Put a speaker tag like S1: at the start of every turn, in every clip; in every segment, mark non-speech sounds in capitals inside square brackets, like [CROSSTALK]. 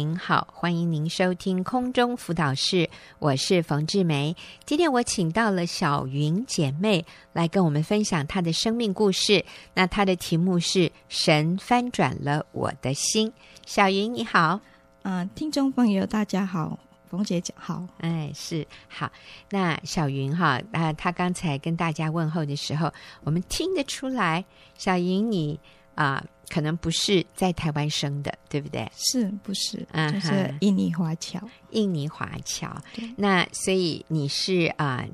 S1: 您好，欢迎您收听空中辅导室，我是冯志梅。今天我请到了小云姐妹来跟我们分享她的生命故事。那她的题目是“神翻转了我的心”。小云你好，
S2: 嗯、呃，听众朋友大家好，冯姐姐好，
S1: 哎是好。那小云哈，啊、呃，她刚才跟大家问候的时候，我们听得出来，小云你啊。呃可能不是在台湾生的，对不对？
S2: 是不是？
S1: 嗯，
S2: 就是印尼华侨。
S1: 印尼华侨。那所以你是啊、呃，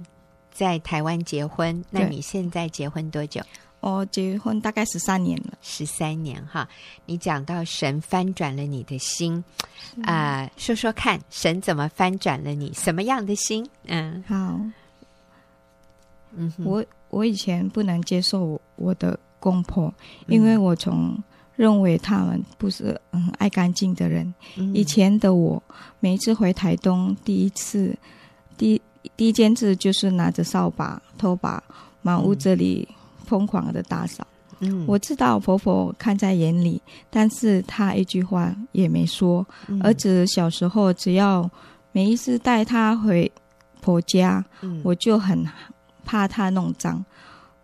S1: 在台湾结婚？那你现在结婚多久？
S2: 我结婚大概十三年了。
S1: 十三年哈，你讲到神翻转了你的心啊、呃，说说看，神怎么翻转了你？什么样的心？嗯，
S2: 好。嗯，我我以前不能接受我的。公婆，因为我从认为他们不是嗯爱干净的人。嗯、以前的我，每一次回台东，第一次第第一件事就是拿着扫把、拖把，满屋子里疯狂的打扫。嗯，我知道婆婆看在眼里，但是她一句话也没说。嗯、儿子小时候，只要每一次带他回婆家，嗯、我就很怕他弄脏。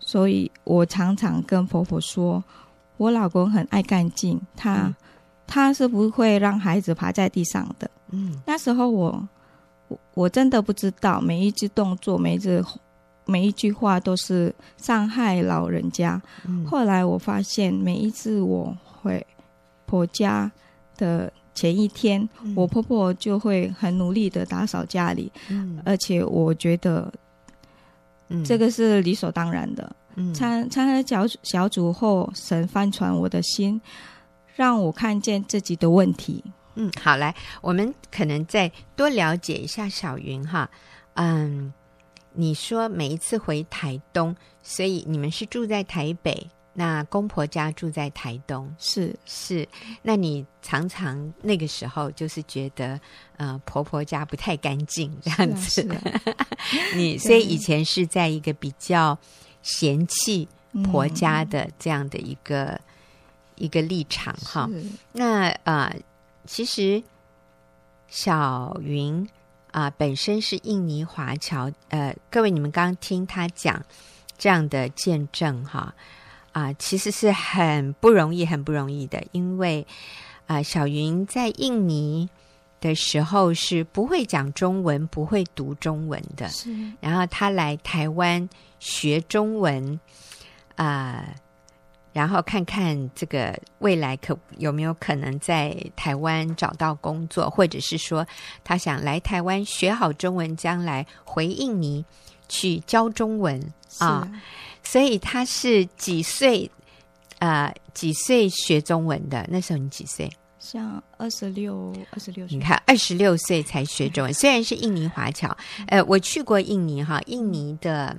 S2: 所以我常常跟婆婆说，我老公很爱干净，他、嗯、他是不会让孩子爬在地上的。嗯，那时候我我我真的不知道，每一只动作，每一只每一句话都是伤害老人家。嗯、后来我发现，每一次我回婆家的前一天，嗯、我婆婆就会很努力的打扫家里，嗯、而且我觉得。这个是理所当然的。嗯，参参加小小组后，神翻转我的心，让我看见自己的问题。
S1: 嗯，好，来，我们可能再多了解一下小云哈。嗯，你说每一次回台东，所以你们是住在台北。那公婆家住在台东，
S2: 是
S1: 是。那你常常那个时候就是觉得，呃，婆婆家不太干净这样子。啊啊、[LAUGHS] 你所以以前是在一个比较嫌弃婆家的这样的一个、嗯、一个立场哈。那啊、呃，其实小云啊、呃，本身是印尼华侨，呃，各位你们刚刚听她讲这样的见证哈。啊、呃，其实是很不容易，很不容易的，因为啊、呃，小云在印尼的时候是不会讲中文，不会读中文的。是，然后他来台湾学中文，啊、呃，然后看看这个未来可有没有可能在台湾找到工作，或者是说他想来台湾学好中文，将来回印尼去教中文啊。所以他是几岁？呃，几岁学中文的？那时候你几岁？
S2: 像二十六、二十六岁。
S1: 你看，二十六岁才学中文，虽然是印尼华侨。呃，我去过印尼哈，印尼的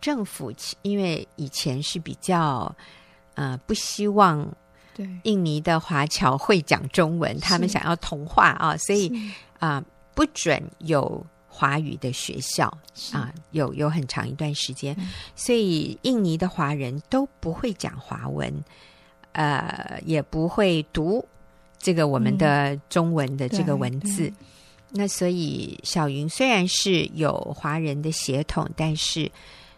S1: 政府因为以前是比较呃不希望对印尼的华侨会讲中文，他们想要同化啊，所以啊、呃、不准有。华语的学校啊，有有很长一段时间，嗯、所以印尼的华人都不会讲华文，呃，也不会读这个我们的中文的这个文字。嗯、那所以小云虽然是有华人的血统，但是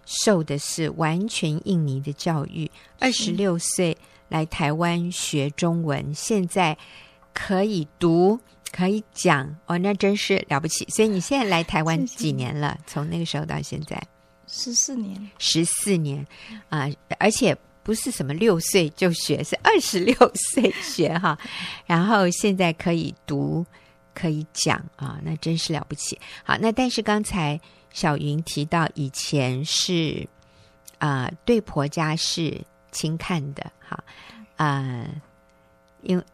S1: 受的是完全印尼的教育。二十六岁来台湾学中文，现在可以读。可以讲哦，那真是了不起。所以你现在来台湾几年了？从那个时候到现在，
S2: 十四年，
S1: 十四年啊、呃！而且不是什么六岁就学，是二十六岁学哈。然后现在可以读，可以讲啊，那真是了不起。好，那但是刚才小云提到，以前是啊、呃，对婆家是轻看的，哈啊、呃，因为。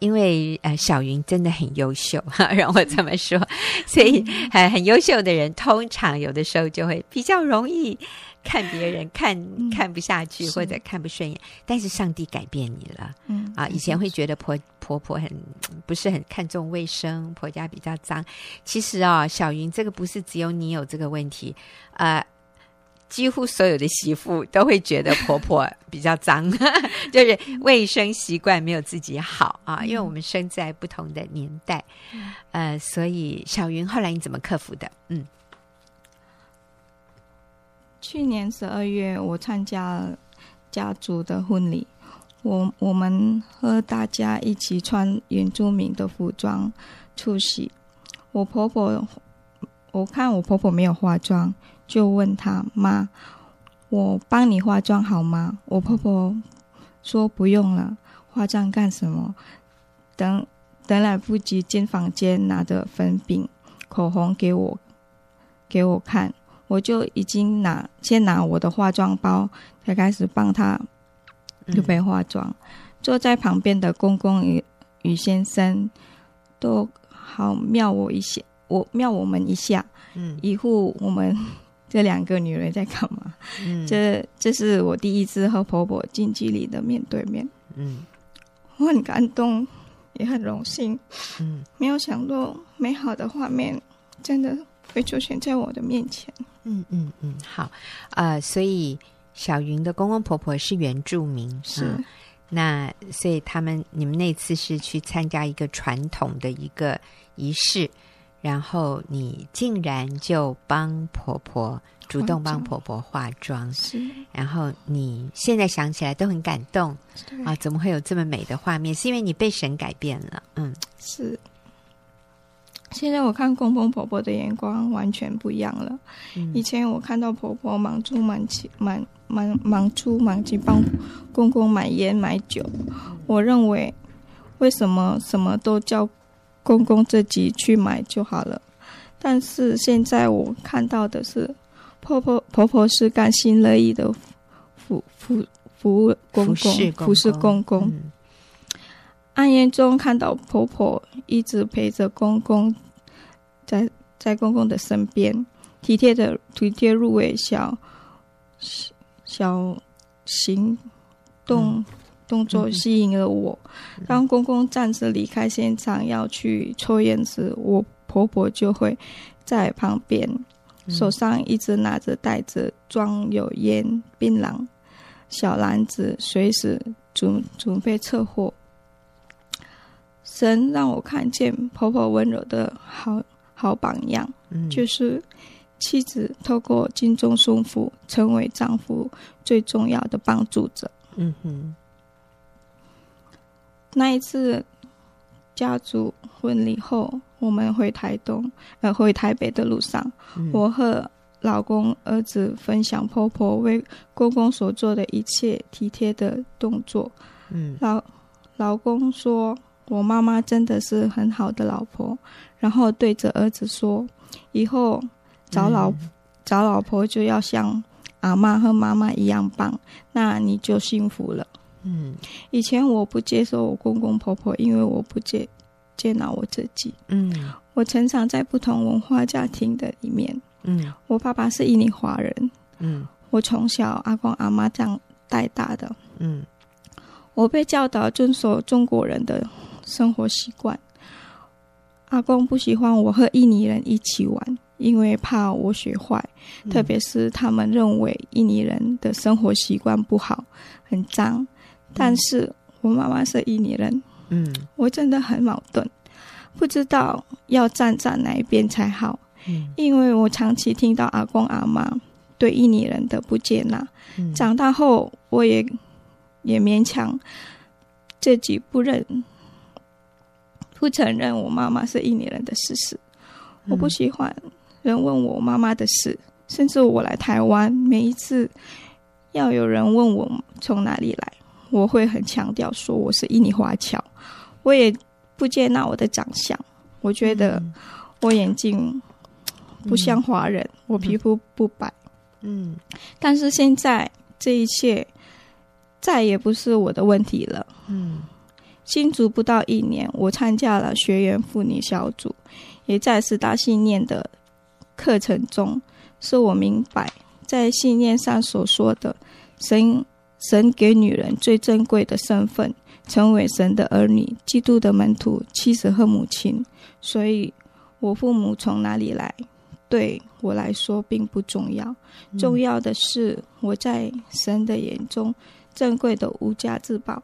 S1: 因为呃，小云真的很优秀，哈，[LAUGHS] 让我这么说，[LAUGHS] 所以很很优秀的人，通常有的时候就会比较容易看别人看看不下去或者看不顺眼。但是上帝改变你了，嗯啊，以前会觉得婆婆婆很不是很看重卫生，婆家比较脏。其实啊，小云这个不是只有你有这个问题，呃，几乎所有的媳妇都会觉得婆婆比较脏，[LAUGHS] 就是卫生习惯没有自己好啊。因为我们生在不同的年代，呃，所以小云后来你怎么克服的？嗯，
S2: 去年十二月我参加了家族的婚礼，我我们和大家一起穿原住民的服装出席。我婆婆，我看我婆婆没有化妆。就问他妈：“我帮你化妆好吗？”我婆婆说：“不用了，化妆干什么？等等来不及进房间拿着粉饼、口红给我给我看，我就已经拿先拿我的化妆包，才开始帮她准备化妆。嗯、坐在旁边的公公与与先生都好妙我一些，我妙我们一下，嗯，一副我们。”这两个女人在干嘛？嗯，这这是我第一次和婆婆近距离的面对面。嗯，我很感动，也很荣幸。嗯，没有想到美好的画面真的会出现在我的面前。
S1: 嗯嗯嗯，好，呃，所以小云的公公婆婆是原住民，是、嗯、那，所以他们你们那次是去参加一个传统的一个仪式。然后你竟然就帮婆婆主动帮婆婆化妆，是。然后你现在想起来都很感动啊！怎么会有这么美的画面？是因为你被神改变了，嗯，
S2: 是。现在我看公公婆婆的眼光完全不一样了。嗯、以前我看到婆婆忙出忙进，忙忙忙出忙进帮公公买烟买酒，我认为为什么什么都叫。公公自己去买就好了，但是现在我看到的是，婆婆婆婆是甘心乐意的服服服务公公，服侍公公。嗯、暗夜中看到婆婆一直陪着公公在，在在公公的身边，体贴的体贴入微小小行动。嗯动作吸引了我。当公公暂时离开现场要去抽烟时，我婆婆就会在旁边，手上一直拿着袋子装有烟、槟榔、小篮子，随时准准备撤货。神让我看见婆婆温柔的好好榜样，嗯、就是妻子透过敬重顺服，成为丈夫最重要的帮助者。嗯哼。那一次家族婚礼后，我们回台东，呃，回台北的路上，嗯、我和老公、儿子分享婆婆为公公所做的一切体贴的动作。嗯，老老公说：“我妈妈真的是很好的老婆。”然后对着儿子说：“以后找老、嗯、找老婆就要像阿妈和妈妈一样棒，那你就幸福了。”嗯，以前我不接受我公公婆婆，因为我不接接纳我自己。嗯，我成长在不同文化家庭的里面。嗯，我爸爸是印尼华人。嗯，我从小阿公阿妈这样带大的。嗯，我被教导遵守中国人的生活习惯。阿公不喜欢我和印尼人一起玩，因为怕我学坏。嗯，特别是他们认为印尼人的生活习惯不好，很脏。但是我妈妈是印尼人，嗯，我真的很矛盾，不知道要站在哪一边才好，嗯，因为我长期听到阿公阿妈对印尼人的不接纳，嗯，长大后我也也勉强自己不认不承认我妈妈是印尼人的事实，我不喜欢人问我妈妈的事，甚至我来台湾每一次要有人问我从哪里来。我会很强调说我是印尼华侨，我也不接纳我的长相。我觉得我眼睛不像华人，嗯、我皮肤不白。嗯，但是现在这一切再也不是我的问题了。嗯，新竹不到一年，我参加了学员妇女小组，也在十大信念的课程中，是我明白在信念上所说的神。神给女人最珍贵的身份，成为神的儿女、基督的门徒、妻子和母亲。所以，我父母从哪里来，对我来说并不重要，重要的是我在神的眼中珍贵的无价之宝。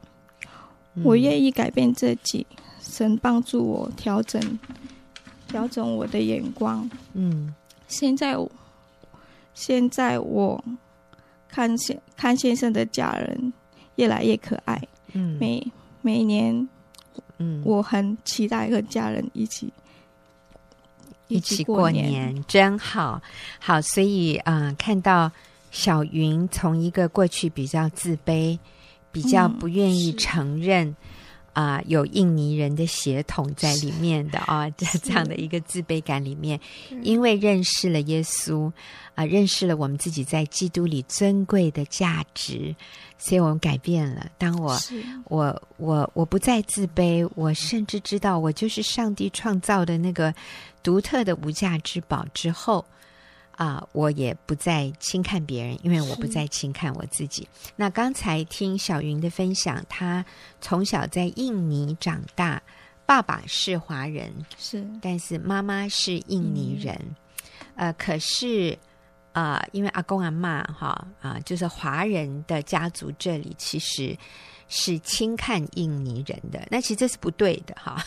S2: 我愿意改变自己，神帮助我调整调整我的眼光。
S1: 嗯，
S2: 现在现在我看先看先生的家人越来越可爱。
S1: 嗯，
S2: 每每年，嗯，我很期待和家人一起。
S1: 一起过年真好，好，所以啊、呃，看到小云从一个过去比较自卑、比较不愿意承认啊、有印尼人的血统在里面的啊，这这样的一个自卑感里面，因为认识了耶稣啊、呃，认识了我们自己在基督里尊贵的价值，所以我们改变了。当我我我我不再自卑，我甚至知道我就是上帝创造的那个。独特的无价之宝之后，啊、呃，我也不再轻看别人，因为我不再轻看我自己。那刚才听小云的分享，她从小在印尼长大，爸爸是华人，
S2: 是，
S1: 但是妈妈是印尼人。嗯、呃，可是啊、呃，因为阿公阿嬷哈啊、呃，就是华人的家族这里其实是轻看印尼人的，那其实这是不对的哈。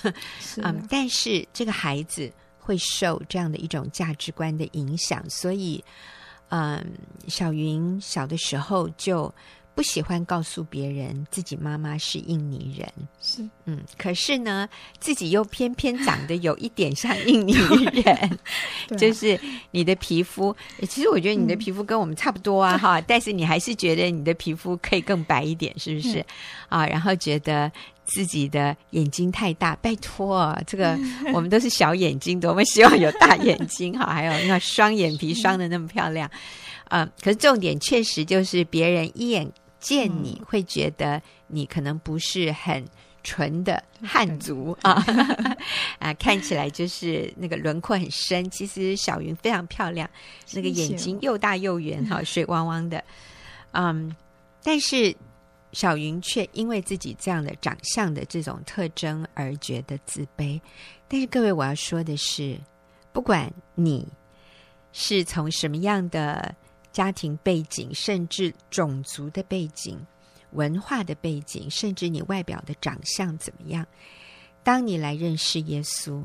S1: 嗯、呃，但是这个孩子。会受这样的一种价值观的影响，所以，嗯，小云小的时候就不喜欢告诉别人自己妈妈是印尼人，
S2: 是，
S1: 嗯，可是呢，自己又偏偏长得有一点像印尼人，[LAUGHS] 就是你的皮肤，其实我觉得你的皮肤跟我们差不多啊，哈，但是你还是觉得你的皮肤可以更白一点，是不是？啊，然后觉得。自己的眼睛太大，拜托，这个 [LAUGHS] 我们都是小眼睛的，我们希望有大眼睛哈。还有那双眼皮双的那么漂亮，嗯、呃，可是重点确实就是别人一眼见你会觉得你可能不是很纯的汉族啊 [LAUGHS] 啊，看起来就是那个轮廓很深。其实小云非常漂亮，那个眼睛又大又圆哈，水汪汪的，嗯，但是。小云却因为自己这样的长相的这种特征而觉得自卑。但是各位，我要说的是，不管你是从什么样的家庭背景，甚至种族的背景、文化的背景，甚至你外表的长相怎么样，当你来认识耶稣，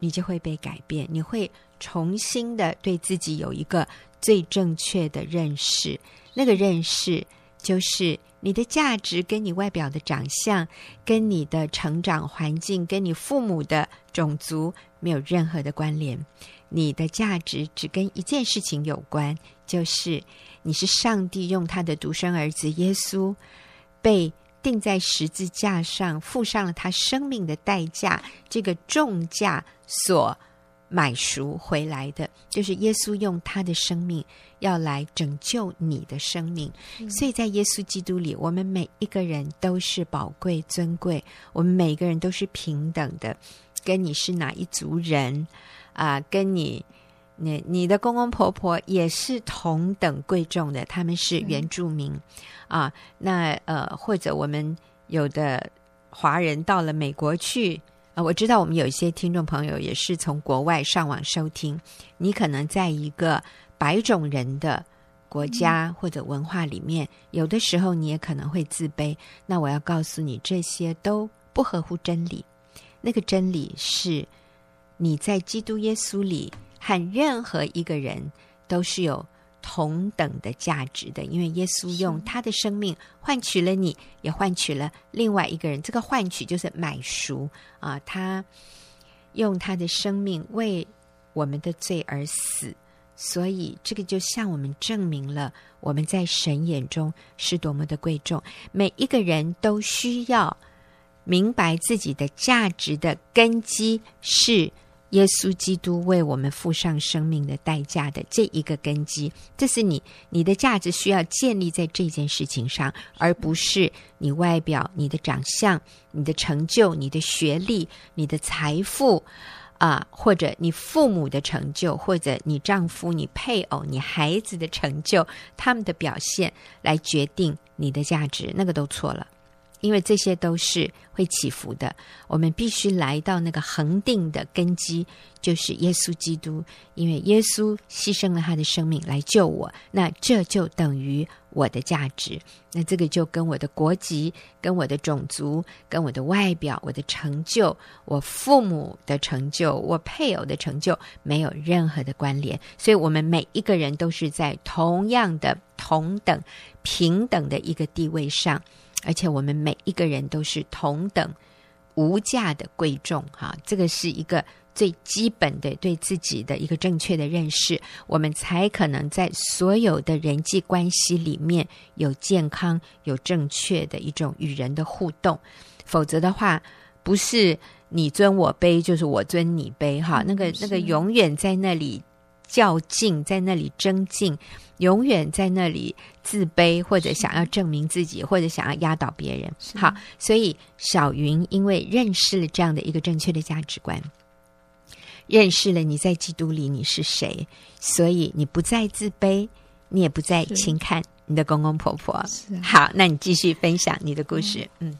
S1: 你就会被改变，你会重新的对自己有一个最正确的认识。那个认识就是。你的价值跟你外表的长相、跟你的成长环境、跟你父母的种族没有任何的关联。你的价值只跟一件事情有关，就是你是上帝用他的独生儿子耶稣被钉在十字架上，付上了他生命的代价，这个重价所买赎回来的，就是耶稣用他的生命。要来拯救你的生命，所以在耶稣基督里，我们每一个人都是宝贵尊贵，我们每个人都是平等的。跟你是哪一族人啊、呃？跟你，你你的公公婆婆也是同等贵重的，他们是原住民啊。那呃，或者我们有的华人到了美国去啊、呃，我知道我们有一些听众朋友也是从国外上网收听，你可能在一个。白种人的国家或者文化里面，有的时候你也可能会自卑。那我要告诉你，这些都不合乎真理。那个真理是，你在基督耶稣里和任何一个人都是有同等的价值的，因为耶稣用他的生命换取了你，也换取了另外一个人。这个换取就是买赎啊，他用他的生命为我们的罪而死。所以，这个就向我们证明了我们在神眼中是多么的贵重。每一个人都需要明白自己的价值的根基是耶稣基督为我们付上生命的代价的这一个根基。这是你你的价值需要建立在这件事情上，而不是你外表、你的长相、你的成就、你的学历、你的财富。啊，或者你父母的成就，或者你丈夫、你配偶、你孩子的成就，他们的表现来决定你的价值，那个都错了。因为这些都是会起伏的，我们必须来到那个恒定的根基，就是耶稣基督。因为耶稣牺牲了他的生命来救我，那这就等于我的价值。那这个就跟我的国籍、跟我的种族、跟我的外表、我的成就、我父母的成就、我配偶的成就没有任何的关联。所以，我们每一个人都是在同样的、同等、平等的一个地位上。而且我们每一个人都是同等无价的贵重，哈，这个是一个最基本的对自己的一个正确的认识，我们才可能在所有的人际关系里面有健康、有正确的一种与人的互动。否则的话，不是你尊我卑，就是我尊你卑，哈，那个那个永远在那里较劲，在那里争竞。永远在那里自卑，或者想要证明自己，或者想要压倒别人。好，所以小云因为认识了这样的一个正确的价值观，认识了你在基督里你是谁，所以你不再自卑，你也不再轻看你的公公婆婆。是啊。好，那你继续分享你的故事。嗯，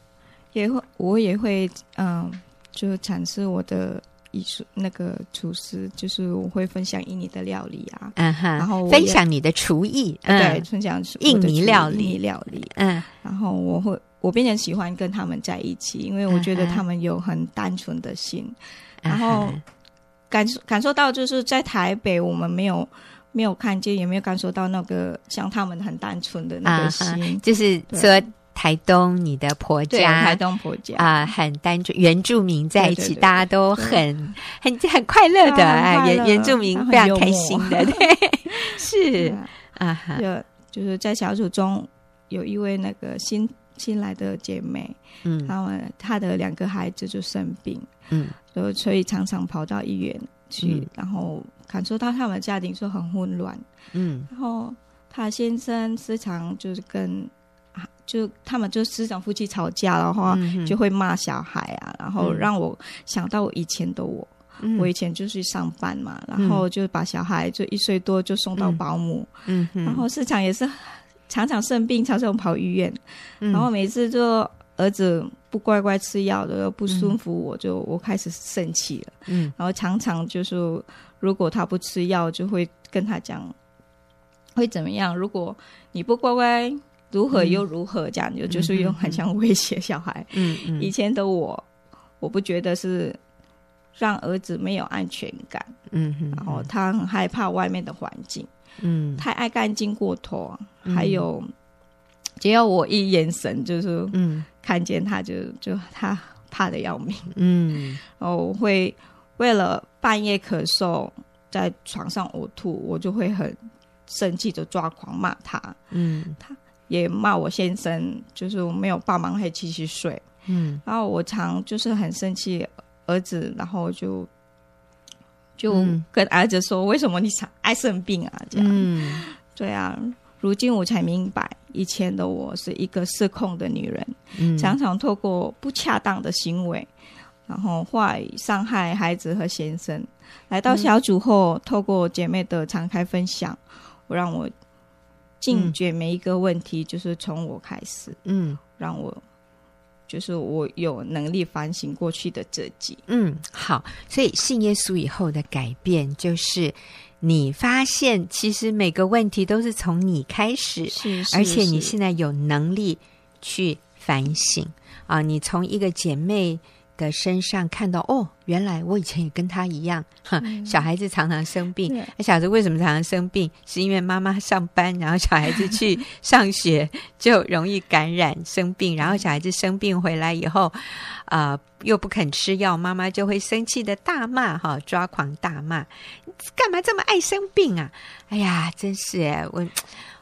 S2: 也会，我也会，嗯，就阐释我的。艺术那个厨师，就是我会分享印尼的料理啊，
S1: 嗯哼，
S2: 然后
S1: 分享你的厨艺，
S2: 嗯、对，分享
S1: 印尼料理，
S2: 印尼料理，嗯，然后我会，我变成喜欢跟他们在一起，因为我觉得他们有很单纯的心，嗯、然后感受感受到就是在台北，我们没有没有看见，也没有感受到那个像他们很单纯的那个心，嗯、
S1: 就是说。台东，你的婆家，
S2: 台东婆家。
S1: 啊、呃，很单纯，原住民在一起，对对对，大家都很很很快乐的啊，原原住民非常开心的，[LAUGHS] 对，是啊，
S2: 就就是在小组中有一位那个新新来的姐妹，嗯，然后她的两个孩子就生病，嗯，所所以常常跑到医院去，嗯、然后感受到他们家庭说很混乱，嗯，然后她先生时常就是跟。就他们就师长夫妻吵架的话，就会骂小孩啊，然后让我想到我以前的我，嗯、我以前就去上班嘛，然后就把小孩就一岁多就送到保姆，嗯，然后市场也是常常生病，常常跑医院，然后每次就儿子不乖乖吃药的不舒服，我就我开始生气了，嗯，然后常常就是如果他不吃药，就会跟他讲会怎么样，如果你不乖乖。如何又如何？这样就就是用很像威胁小孩。嗯嗯。以前的我，我不觉得是让儿子没有安全感。嗯哼。然后他很害怕外面的环境。嗯。太爱干净过头，还有只要我一眼神，就是嗯，看见他就就他怕的要命。嗯。然后我会为了半夜咳嗽在床上呕吐，我就会很生气，就抓狂骂他。嗯。他。也骂我先生，就是我没有帮忙，还继续睡。嗯，然后我常就是很生气，儿子，然后就就跟儿子说：“为什么你常爱生病啊？”这样，嗯，对啊。如今我才明白，以前的我是一个失控的女人，嗯，常常透过不恰当的行为，然后坏伤害孩子和先生。来到小组后，嗯，透过姐妹的敞开分享，我让我。解决每一个问题，就是从我开始，嗯，让我就是我有能力反省过去的自己，
S1: 嗯，好，所以信耶稣以后的改变，就是你发现其实每个问题都是从你开始，是，是，而且你。现在有能力去反省。啊，你从一个姐妹。的身上看到哦，原来我以前也跟他一样，[LAUGHS] 哈，小孩子常常生病。那小孩子为什么常常生病？是因为妈妈上班，[LAUGHS] 然后小孩子去上学 [LAUGHS] 就容易感染生病，然后小孩子生病回来以后，啊、呃，又不肯吃药，妈妈就会生气的大骂，哈，抓狂大骂，干嘛这么爱生病啊？哎呀，真是哎，我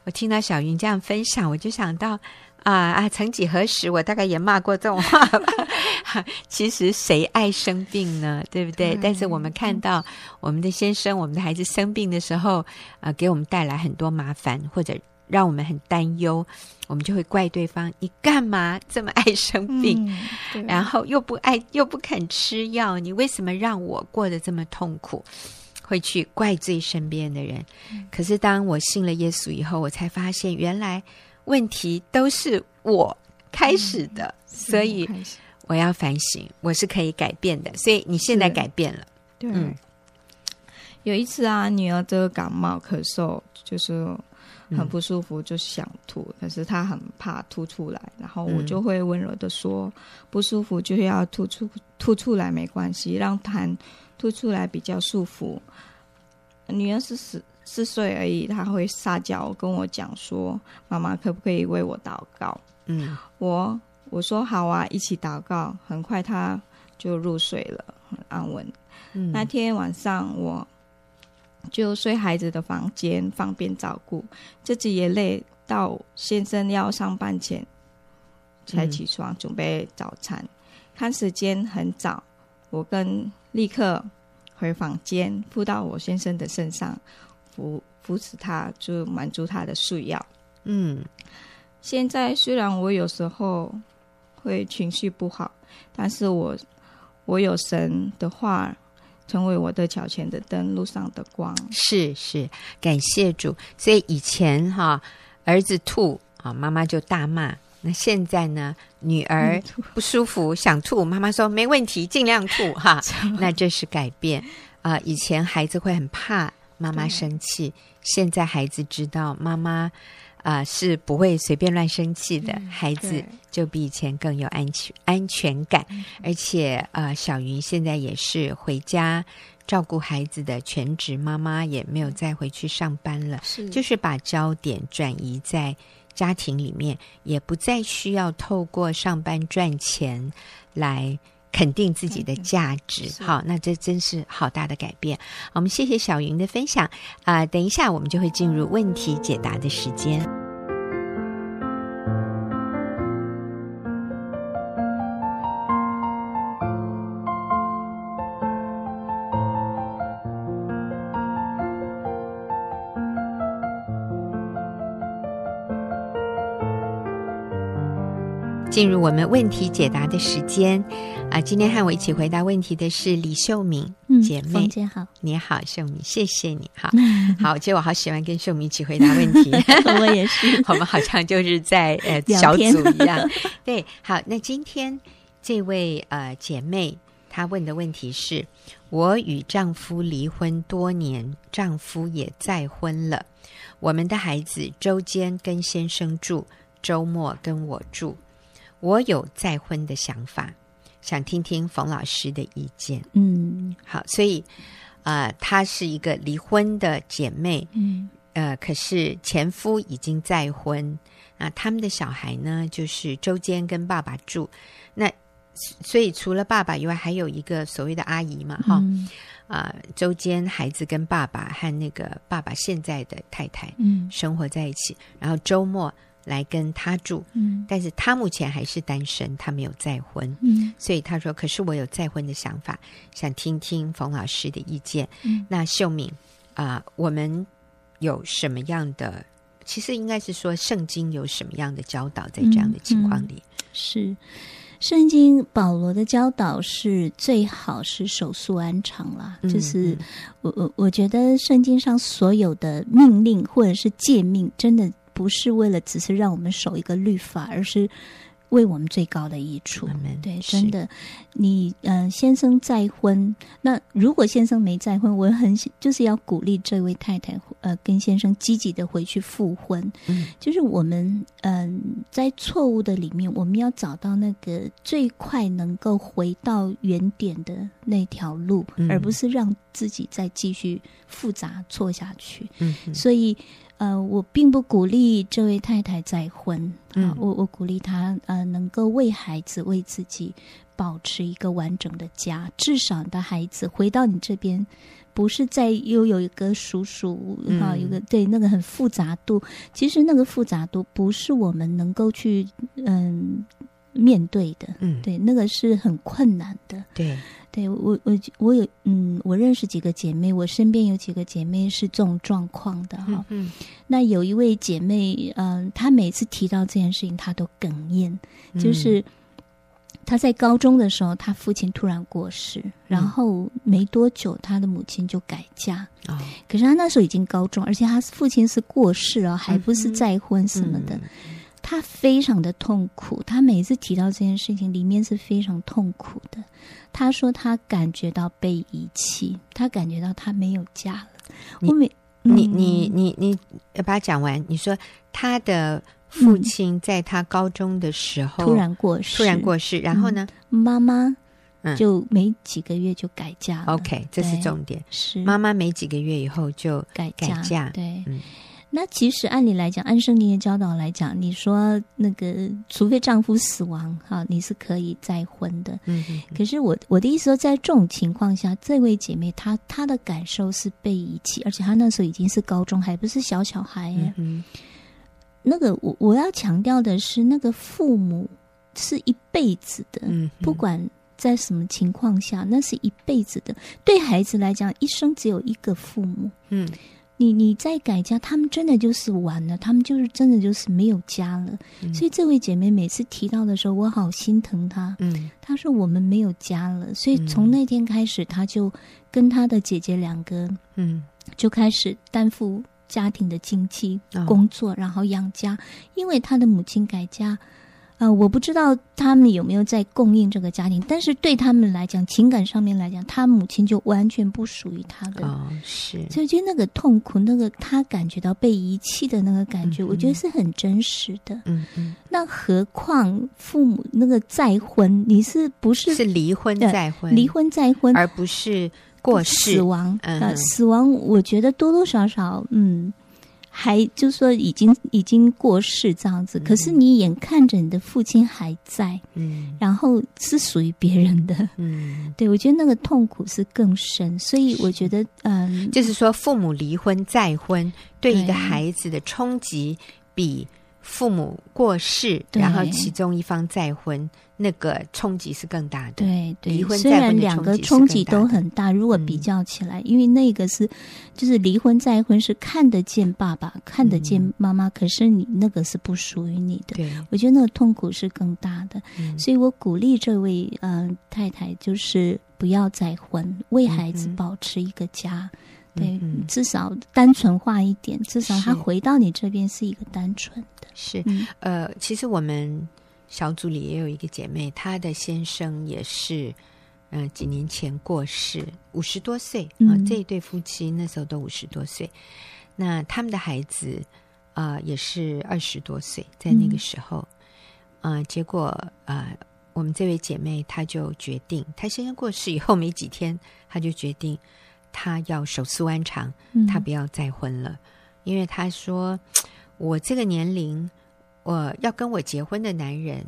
S1: 我听到小云这样分享，我就想到。啊啊！曾几何时，我大概也骂过这种话吧。[LAUGHS] 其实谁爱生病呢？对不对？但是我们看到我们的先生、我们的孩子生病的时候，啊，给我们带来很多麻烦，或者让我们很担忧，我们就会怪对方：你干嘛这么爱生病？嗯、然后又不爱，又不肯吃药，你为什么让我过得这么痛苦？会去怪罪身边的人。可是当我信了耶稣以后，我才发现原来。问题都是我开始的，嗯、所以我要反省，我是可以改变的。所以你现在改变了，
S2: 对。嗯、有一次啊，女儿这个感冒咳嗽，就是很不舒服，就是想吐，嗯、可是她很怕吐出来，然后我就会温柔的说：“嗯、不舒服就要吐出吐出来没关系，让痰吐出来比较舒服。”女儿是四四岁而已，他会撒娇跟我讲说：“妈妈可不可以为我祷告？”嗯，我我说好啊，一起祷告。很快他就入睡了，很安稳。嗯，那天晚上我就睡孩子的房间，方便照顾，自己也累到先生要上班前才起床准备早餐。嗯，看时间很早，我跟立刻。回房间，扑到我先生的身上，扶扶持他，就满足他的需要。嗯，现在虽然我有时候会情绪不好，但是我我有神的话，成为我的脚前的灯，路上的光。
S1: 是是，感谢主。所以以前哈，儿子吐啊，妈妈就大骂。那现在呢？女儿不舒服想吐，妈妈说没问题，尽量吐哈。[LAUGHS] 那这是改变啊、呃！以前孩子会很怕妈妈生气，现在孩子知道妈妈啊、呃、是不会随便乱生气的，孩子就比以前更有安全安全感。而且啊、呃，小云现在也是回家照顾孩子的全职妈妈，也没有再回去上班了，是。就是把焦点转移在。家庭里面也不再需要透过上班赚钱来肯定自己的价值，嗯、好，那这真是好大的改变。我们谢谢小云的分享啊、呃，等一下我们就会进入问题解答的时间。进入我们问题解答的时间。啊！今天和我一起回答问题的是李秀敏姐妹，
S3: 姐、嗯、好，
S1: 你好，秀敏，谢谢你，好好，其实我好喜欢跟秀敏一起回答问题，[LAUGHS]
S3: 我也是，[LAUGHS]
S1: 我们好像就是在呃小组一样，[LAUGHS] 对，好，那今天这位呃姐妹她问的问题是：我与丈夫离婚多年，丈夫也再婚了，我们的孩子周间跟先生住，周末跟我住。我有再婚的想法，想听听冯老师的意见。嗯，好，所以，呃，她是一个离婚的姐妹。嗯，呃，可是前夫已经再婚，那他们的小孩呢，就是周间跟爸爸住。那所以除了爸爸以外，还有一个所谓的阿姨嘛，哈、嗯，啊、呃，周间孩子跟爸爸和那个爸爸现在的太太，嗯，生活在一起，然后周末。来跟他住，嗯，但是他目前还是单身，他没有再婚，嗯，所以他说：“可是我有再婚的想法，想听听冯老师的意见。”嗯，那秀敏啊、呃，我们有什么样的？其实应该是说，圣经有什么样的教导在这样的情况里？
S3: 嗯嗯、是圣经保罗的教导是最好是手速安常啦，嗯、就是我我我觉得圣经上所有的命令或者是诫命，真的。不是为了只是让我们守一个律法，而是为我们最高的益处。对，真的，你嗯、呃，先生再婚，那如果先生没再婚，我很就是要鼓励这位太太，呃，跟先生积极的回去复婚。嗯，就是我们嗯、呃，在错误的里面，我们要找到那个最快能够回到原点的那条路，嗯、而不是让自己再继续复杂错下去。嗯，所以。呃，我并不鼓励这位太太再婚。啊、嗯，我我鼓励她，呃，能够为孩子、为自己保持一个完整的家。至少你的孩子回到你这边，不是再又有一个叔叔，哈、嗯，有个对那个很复杂度。其实那个复杂度不是我们能够去嗯面对的。嗯，对，那个是很困难的。
S1: 对。
S3: 对我，我我有嗯，我认识几个姐妹，我身边有几个姐妹是这种状况的哈。嗯，嗯，那有一位姐妹，嗯、呃，她每次提到这件事情，她都哽咽。就是她在高中的时候，她父亲突然过世，嗯、然后没多久，她的母亲就改嫁。哦，可是她那时候已经高中，而且她父亲是过世啊，还不是再婚什么的。嗯嗯他非常的痛苦。他每次提到这件事情，里面是非常痛苦的。他说他感觉到被遗弃，他感觉到他没有家了。
S1: 你
S3: 我每
S1: 你你你你要把它讲完。你说他的父亲在他高中的时候、
S3: 嗯、突然过世，
S1: 突然过世，然后呢，
S3: 嗯、妈妈。就没几个月就改嫁了。
S1: OK，这是重点。
S3: 是
S1: 妈妈没几个月以后就
S3: 改
S1: 改嫁。
S3: 对，
S1: 嗯。
S3: 那其实按理来讲，按圣经的教导来讲，你说那个，除非丈夫死亡，哈，你是可以再婚的。
S1: 嗯。
S3: 可是我我的意思说，在这种情况下，这位姐妹她她的感受是被遗弃，而且她那时候已经是高中，还不是小小孩耶。
S1: 嗯。
S3: 那个我我要强调的是，那个父母是一辈子的，
S1: 嗯，
S3: 不管。在什么情况下，那是一辈子的。对孩子来讲，一生只有一个父母。
S1: 嗯，
S3: 你你再改嫁，他们真的就是完了，他们就是真的就是没有家了。
S1: 嗯，
S3: 所以这位姐妹每次提到的时候，我好心疼她。
S1: 嗯，
S3: 她说我们没有家了，所以从那天开始，她就跟她的姐姐两个，
S1: 嗯，
S3: 就开始担负家庭的经济
S1: 哦，
S3: 工作，然后养家。因为她的母亲改嫁。呃，我不知道他们有没有在供应这个家庭，但是对他们来讲，情感上面来讲，他母亲就完全不属于他的。
S1: 哦，是。
S3: 所以，就那个痛苦，那个他感觉到被遗弃的那个感觉，嗯、我觉得是很真实的。
S1: 嗯嗯。
S3: 那何况父母那个再婚，你是不是
S1: 是离婚再婚？
S3: 离婚再婚，
S1: 而不是过世
S3: 死亡。
S1: 嗯、
S3: 呃，死亡，我觉得多多少少，嗯。还就是说已经已经过世这样子，嗯，可是你眼看着你的父亲还在，
S1: 嗯，
S3: 然后是属于别人的，
S1: 嗯，[LAUGHS]
S3: 对，我觉得那个痛苦是更深，所以我觉得，嗯，
S1: 就是说父母离婚再婚对一个孩子的冲击比父母过世，然后其中一方再婚。那个冲击是更大的，
S3: 对对。
S1: 离婚
S3: 虽然两个冲击都很大，如果比较起来，嗯、因为那个是就是离婚再婚是看得见爸爸，嗯、看得见妈妈，可是你那个是不属于你的。
S1: 对，
S3: 我觉得那个痛苦是更大的，
S1: 嗯、
S3: 所以我鼓励这位嗯、呃、太太，就是不要再婚，为孩子保持一个家。嗯、对、嗯，至少单纯化一点，至少他回到你这边是一个单纯的。
S1: 是，
S3: 嗯、
S1: 呃，其实我们。小组里也有一个姐妹，她的先生也是，嗯、呃，几年前过世，五十多岁啊、呃。这一对夫妻那时候都五十多岁，那他们的孩子啊、呃、也是二十多岁，在那个时候，啊、结果啊、呃，我们这位姐妹她就决定，她先生过世以后没几天，她就决定她要手速安长，她不要再婚了，嗯、因为她说，我这个年龄。我要跟我结婚的男人，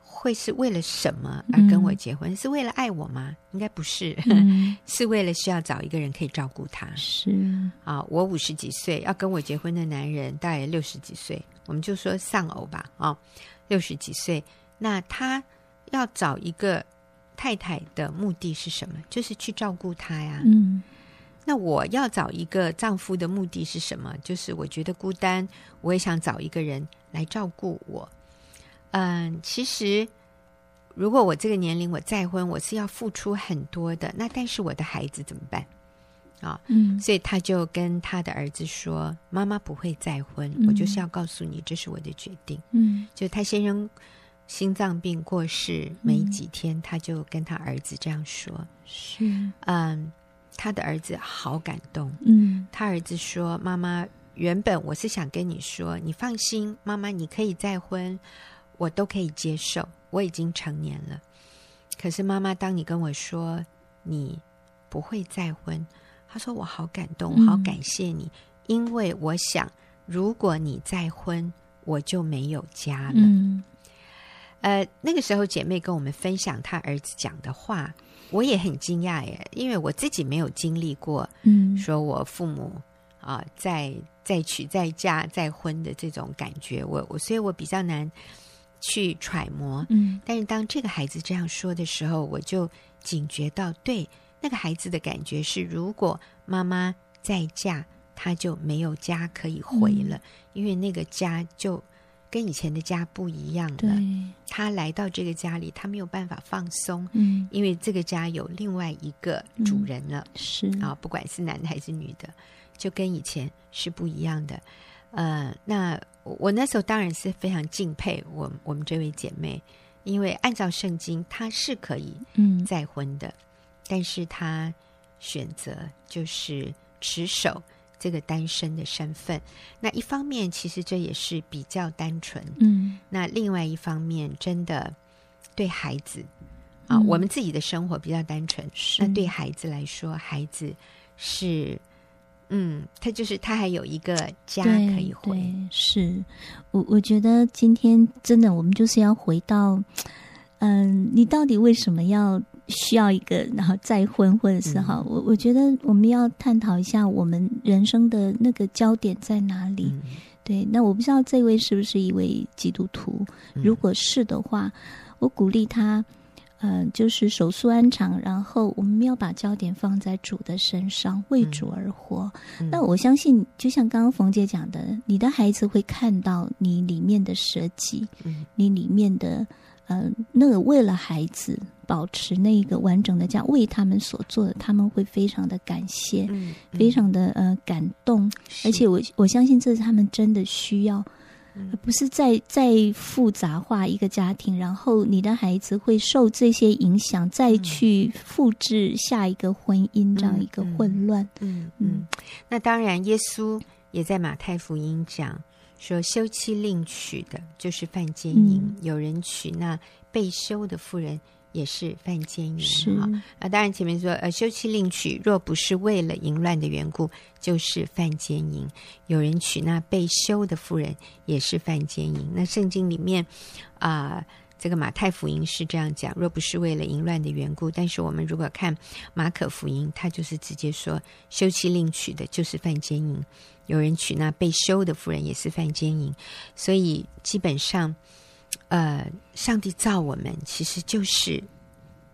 S1: 会是为了什么而跟我结婚？嗯、是为了爱我吗？应该不是，
S3: 嗯、[LAUGHS]
S1: 是为了需要找一个人可以照顾他。
S3: 是
S1: 啊，我五十几岁要跟我结婚的男人大概六十几岁，我们就说丧偶吧。啊，六十几岁，那他要找一个太太的目的是什么？就是去照顾他呀。
S3: 嗯。
S1: 那我要找一个丈夫的目的是什么？就是我觉得孤单，我也想找一个人来照顾我。嗯，其实如果我这个年龄我再婚，我是要付出很多的。那但是我的孩子怎么办？啊，
S3: 嗯，
S1: 所以他就跟他的儿子说：“妈妈不会再婚，
S3: 嗯，
S1: 我就是要告诉你，这是我的决定。”
S3: 嗯，
S1: 就他先生心脏病过世没几天，他就跟他儿子这样说：“
S3: 是，
S1: 嗯。”他的儿子好感动，
S3: 嗯，
S1: 他儿子说：“妈妈，原本我是想跟你说，你放心，妈妈你可以再婚，我都可以接受，我已经成年了。可是妈妈，当你跟我说你不会再婚，他说我好感动，我好感谢你，嗯，因为我想，如果你再婚，我就没有家了。
S3: 嗯，
S1: 呃，那个时候姐妹跟我们分享她儿子讲的话。”我也很惊讶耶，因为我自己没有经历过，
S3: 嗯，
S1: 说我父母啊再再娶再嫁再婚的这种感觉，我我所以我比较难去揣摩，
S3: 嗯，
S1: 但是当这个孩子这样说的时候，我就警觉到，对那个孩子的感觉是，如果妈妈再嫁，他就没有家可以回了，嗯，因为那个家就。跟以前的家不一样了。他来到这个家里，他没有办法放松，
S3: 嗯，
S1: 因为这个家有另外一个主人了，
S3: 嗯、是。
S1: 啊，不管是男的还是女的，就跟以前是不一样的。呃，那我那时候当然是非常敬佩我我们这位姐妹，因为按照圣经，她是可以嗯。再婚的，嗯、但是她选择就是持守这个单身的身份。那一方面，其实这也是比较单纯，嗯。那另外一方面，真的对孩子啊，我们自己的生活比较单纯，是那对孩子来说，孩子是。嗯，他就是他还有一个家可以回。
S3: 是我我觉得今天真的，我们就是要回到，嗯，你到底为什么要需要一个然后再婚，或者是哈？我、嗯、我觉得我们要探讨一下我们人生的那个焦点在哪里。嗯、对，那我不知道这位是不是一位基督徒？如果是的话，我鼓励他。嗯、呃，就是守素安常，然后我们要把焦点放在主的身上，为主而活。嗯、那我相信，就像刚刚冯姐讲的，你的孩子会看到你里面的舍己，嗯、你里面的呃那个为了孩子保持那一个完整的家，为他们所做的，他们会非常的感谢，嗯嗯、非常的呃感动，而且我我相信这是他们真的需要。而不是再再复杂化一个家庭，然后你的孩子会受这些影响，再去复制下一个婚姻，这样一个混乱。嗯嗯，嗯，嗯，
S1: 那当然，耶稣也在马太福音讲说，休妻另娶的，就是犯奸淫；嗯、有人娶那被休的妇人。也是犯奸淫啊！当然前面说呃，休妻另娶，若不是为了淫乱的缘故，就是犯奸淫。有人娶那被休的妇人，也是犯奸淫。那圣经里面啊、呃，这个马太福音是这样讲，若不是为了淫乱的缘故。但是我们如果看马可福音，他就是直接说，休妻另娶的，就是犯奸淫。有人娶那被休的妇人，也是犯奸淫。所以基本上。呃，上帝造我们其实就是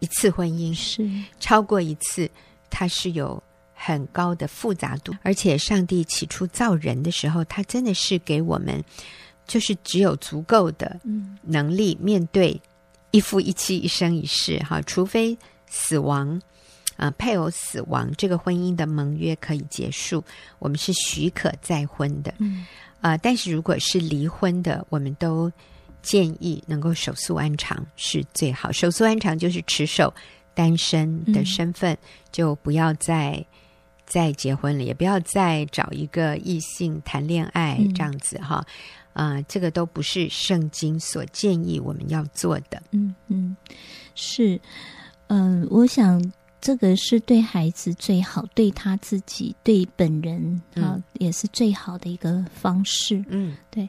S1: 一次婚姻，是超过一次，它是有很高的复杂度。而且，上帝起初造人的时候，他真的是给我们，就是只有足够的能力面对一夫一妻、一生一世。哈，除非死亡啊、呃，配偶死亡，这个婚姻的盟约可以结束，我们是许可再婚的。嗯，啊、呃，但是如果是离婚的，我们都。建议能够守素安常是最好。守素安常就是持守单身的身份，嗯、就不要再再结婚了，也不要再找一个异性谈恋爱这样子哈。啊、嗯呃，这个都不是圣经所建议我们要做的。
S3: 嗯嗯，是，嗯、呃，我想。这个是对孩子最好，对他自己，对本人啊，嗯、也是最好的一个方式。嗯，对，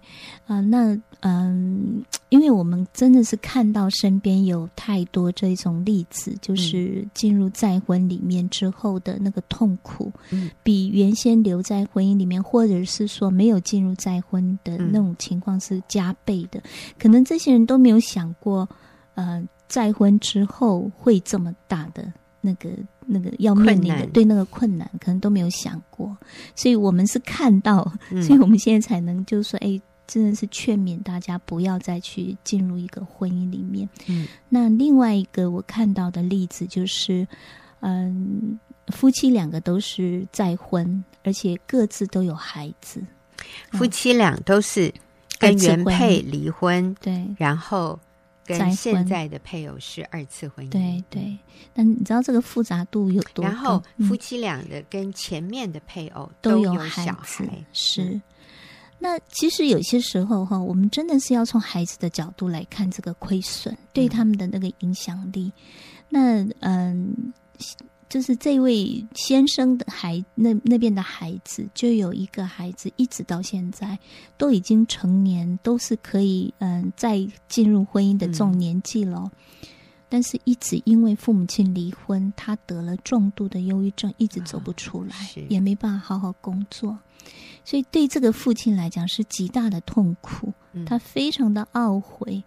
S3: 啊、呃，那嗯、呃，因为我们真的是看到身边有太多这种例子，就是进入再婚里面之后的那个痛苦，嗯，比原先留在婚姻里面，或者是说没有进入再婚的那种情况是加倍的。嗯、可能这些人都没有想过，呃，再婚之后会这么大的。那个那个要面临的对那个困难，可能都没有想过，所以我们是看到，嗯、所以我们现在才能就是说，哎，真的是劝勉大家不要再去进入一个婚姻里面。嗯，那另外一个我看到的例子就是，嗯，夫妻两个都是再婚，而且各自都有孩子，
S1: 夫妻俩都是跟原配离婚，对，然后。跟现在的配偶是二次婚姻，
S3: 对对。那你知道这个复杂度有多？
S1: 然后夫妻俩的跟前面的配偶都有小孩，
S3: 孩是。那其实有些时候哈，我们真的是要从孩子的角度来看这个亏损对他们的那个影响力。嗯那嗯。就是这位先生的孩，那那边的孩子，就有一个孩子，一直到现在都已经成年，都是可以嗯再进入婚姻的这种年纪了。嗯、但是，一直因为父母亲离婚，他得了重度的忧郁症，一直走不出来，啊、也没办法好好工作，所以对这个父亲来讲是极大的痛苦，嗯、他非常的懊悔。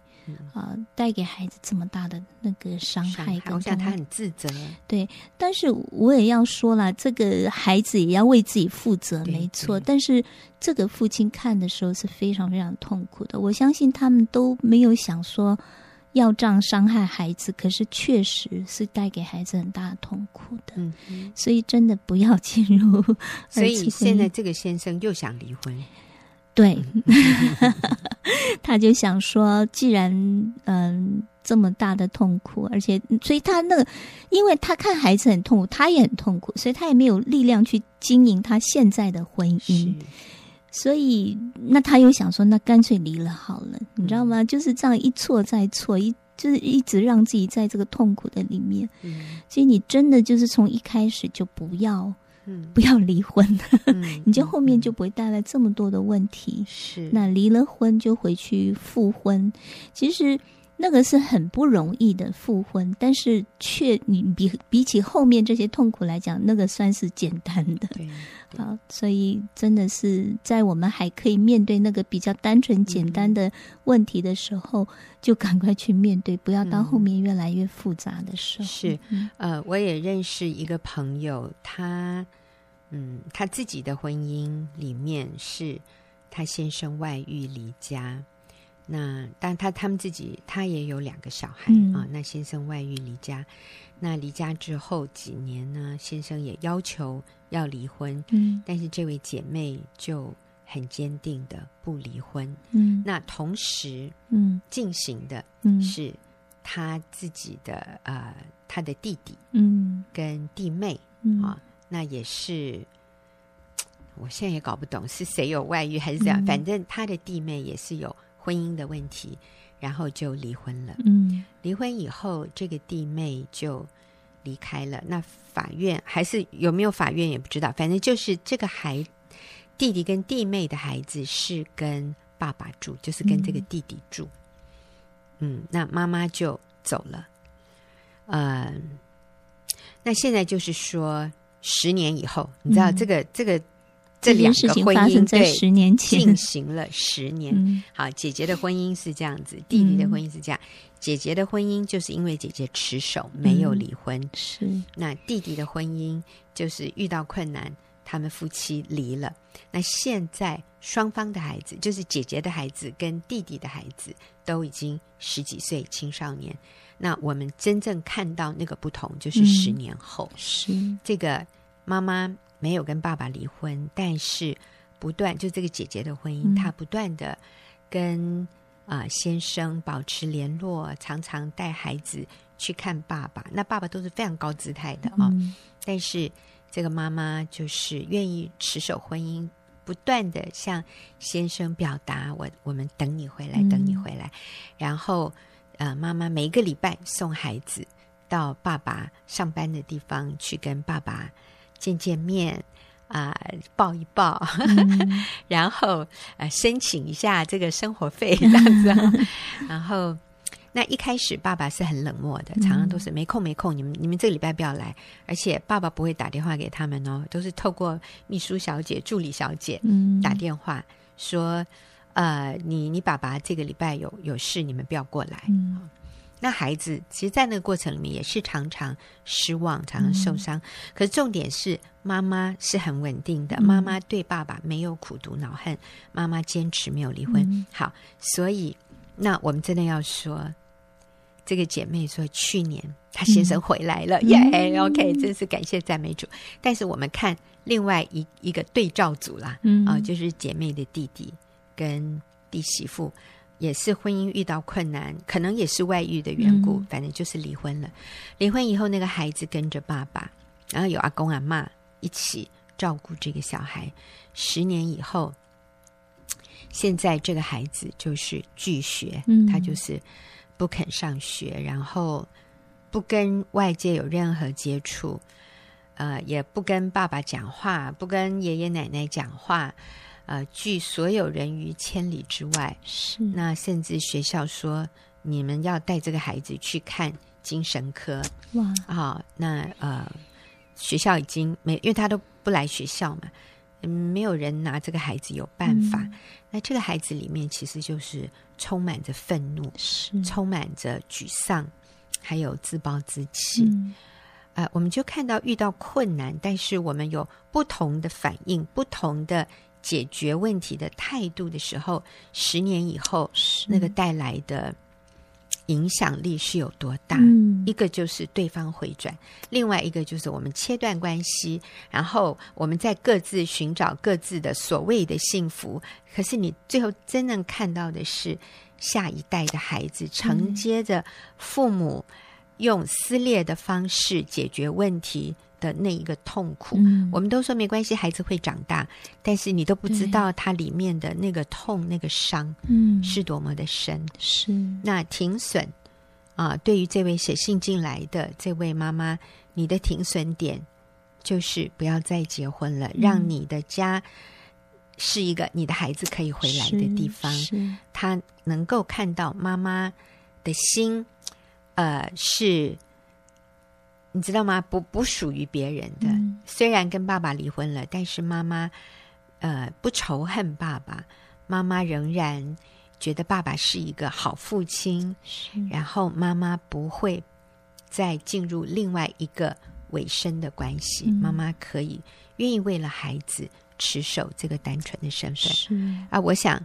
S3: 啊，带给孩子这么大的那个伤害，
S1: 好像他很自责。
S3: 对，但是我也要说了，这个孩子也要为自己负责，没错。但是这个父亲看的时候是非常非常痛苦的。我相信他们都没有想说要这样伤害孩子，可是确实是带给孩子很大的痛苦的。嗯嗯，所以真的不要进入。
S1: 所以现在这个先生又想离婚。
S3: 对，[LAUGHS] 他就想说，既然嗯这么大的痛苦，而且所以他那个，因为他看孩子很痛苦，他也很痛苦，所以他也没有力量去经营他现在的婚姻。所以那他又想说，那干脆离了好了，你知道吗？就是这样一错再错，一就是一直让自己在这个痛苦的里面。嗯，所以你真的就是从一开始就不要。嗯，不要离婚，嗯、[LAUGHS] 你就后面就不会带来这么多的问题。
S1: 是，
S3: 那离了婚就回去复婚，其实那个是很不容易的复婚，但是却你比比起后面这些痛苦来讲，那个算是简单的。
S1: 对，
S3: 好，所以真的是在我们还可以面对那个比较单纯简单的问题的时候，嗯、就赶快去面对，不要到后面越来越复杂的时候。
S1: 是，呃，我也认识一个朋友，他。嗯，他自己的婚姻里面是他先生外遇离家，那但他他们自己他也有两个小孩、嗯、啊。那先生外遇离家，那离家之后几年呢，先生也要求要离婚，嗯，但是这位姐妹就很坚定的不离婚，嗯，那同时嗯。进行的是他自己的呃他的弟弟嗯。跟弟妹嗯。啊。那也是，我现在也搞不懂是谁有外遇还是这样。嗯、反正他的弟妹也是有婚姻的问题，然后就离婚了。嗯，离婚以后，这个弟妹就离开了。那法院还是有没有法院也不知道。反正就是这个孩弟弟跟弟妹的孩子是跟爸爸住，就是跟这个弟弟住。嗯，嗯，那妈妈就走了。嗯，那现在就是说。十年以后，你知道这个、嗯、这个这两个婚姻
S3: 在十年前
S1: 进行了十年。嗯、好，姐姐的婚姻是这样子，弟弟的婚姻是这样。嗯、姐姐的婚姻就是因为姐姐持守没有离婚，
S3: 嗯、是。
S1: 那弟弟的婚姻就是遇到困难，他们夫妻离了。那现在双方的孩子，就是姐姐的孩子跟弟弟的孩子，都已经十几岁青少年。那我们真正看到那个不同，就是十年后，
S3: 嗯、是
S1: 这个妈妈没有跟爸爸离婚，但是不断就这个姐姐的婚姻，嗯、她不断的跟啊、呃、先生保持联络，常常带孩子去看爸爸。那爸爸都是非常高姿态的啊、哦，嗯、但是这个妈妈就是愿意持守婚姻，不断的向先生表达我我们等你回来，等你回来，嗯、然后。呃，妈妈每一个礼拜送孩子到爸爸上班的地方去跟爸爸见见面啊、呃，抱一抱，嗯、[LAUGHS] 然后呃申请一下这个生活费这样子、啊。[LAUGHS] 然后那一开始爸爸是很冷漠的，常常都是没空没空，你们你们这个礼拜不要来，而且爸爸不会打电话给他们哦，都是透过秘书小姐、助理小姐打电话说。呃，你你爸爸这个礼拜有有事，你们不要过来。嗯，那孩子其实，在那个过程里面也是常常失望，常常受伤。嗯，可是重点是，妈妈是很稳定的，妈妈对爸爸没有苦毒恼恨，妈妈坚持没有离婚。嗯，好，所以那我们真的要说，这个姐妹说，去年她先生回来了，耶，嗯，yeah，OK，真是感谢赞美主。但是我们看另外一一个对照组啦，嗯，啊，就是姐妹的弟弟。跟弟媳妇也是婚姻遇到困难，可能也是外遇的缘故，嗯、反正就是离婚了。离婚以后，那个孩子跟着爸爸，然后有阿公阿妈一起照顾这个小孩。十年以后，现在这个孩子就是拒学，嗯、他就是不肯上学，然后不跟外界有任何接触，呃，也不跟爸爸讲话，不跟爷爷奶奶讲话。呃，拒所有人于千里之外。是，那甚至学校说，你们要带这个孩子去看精神科。哇，啊、哦，那呃，学校已经没，因为他都不来学校嘛，没有人拿这个孩子有办法。嗯、那这个孩子里面其实就是充满着愤怒，是充满着沮丧，还有自暴自弃。嗯、呃，我们就看到遇到困难，但是我们有不同的反应，不同的。解决问题的态度的时候，十年以后，那个带来的影响力是有多大？
S3: 嗯，
S1: 一个就是对方回转，另外一个就是我们切断关系，然后我们在各自寻找各自的所谓的幸福。可是你最后真正看到的是下一代的孩子承接着父母用撕裂的方式解决问题的那一个痛苦。
S3: 嗯，
S1: 我们都说没关系，孩子会长大，但是你都不知道他里面的那个痛、那个伤，
S3: 嗯，
S1: 是多么的深。
S3: 是
S1: 那停损啊，对于这位写信进来的这位妈妈，你的停损点就是不要再结婚了，
S3: 嗯，
S1: 让你的家是一个你的孩子可以回来的地方。他能够看到妈妈的心，呃，是。你知道吗？不不属于别人的。
S3: 嗯、
S1: 虽然跟爸爸离婚了，但是妈妈呃不仇恨爸爸，妈妈仍然觉得爸爸是一个好父亲。然后妈妈不会再进入另外一个尾声的关系。嗯、妈妈可以愿意为了孩子持守这个单纯的身份。
S3: 是
S1: 啊，我想，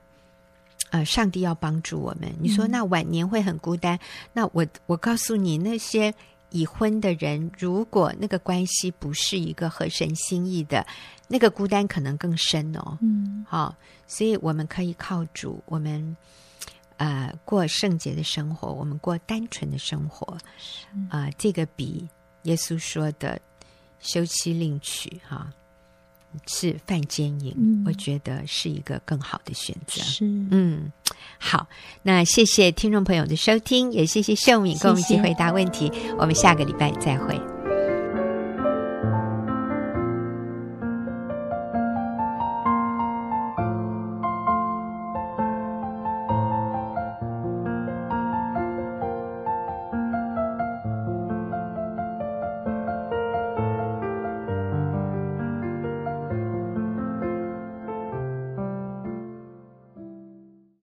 S1: 呃，上帝要帮助我们。你说那晚年会很孤单？嗯、那我我告诉你那些。已婚的人，如果那个关系不是一个合神心意的，那个孤单可能更深哦。
S3: 嗯，
S1: 好，所以我们可以靠主，我们呃过圣洁的生活，我们过单纯的生活。啊、呃，这个比耶稣说的休妻另娶哈。是犯奸淫，嗯，我觉得是一个更好的选择。
S3: 是，
S1: 嗯，好，那谢谢听众朋友的收听，也谢谢秀敏跟我们一起回答问题。谢谢，我们下个礼拜再会。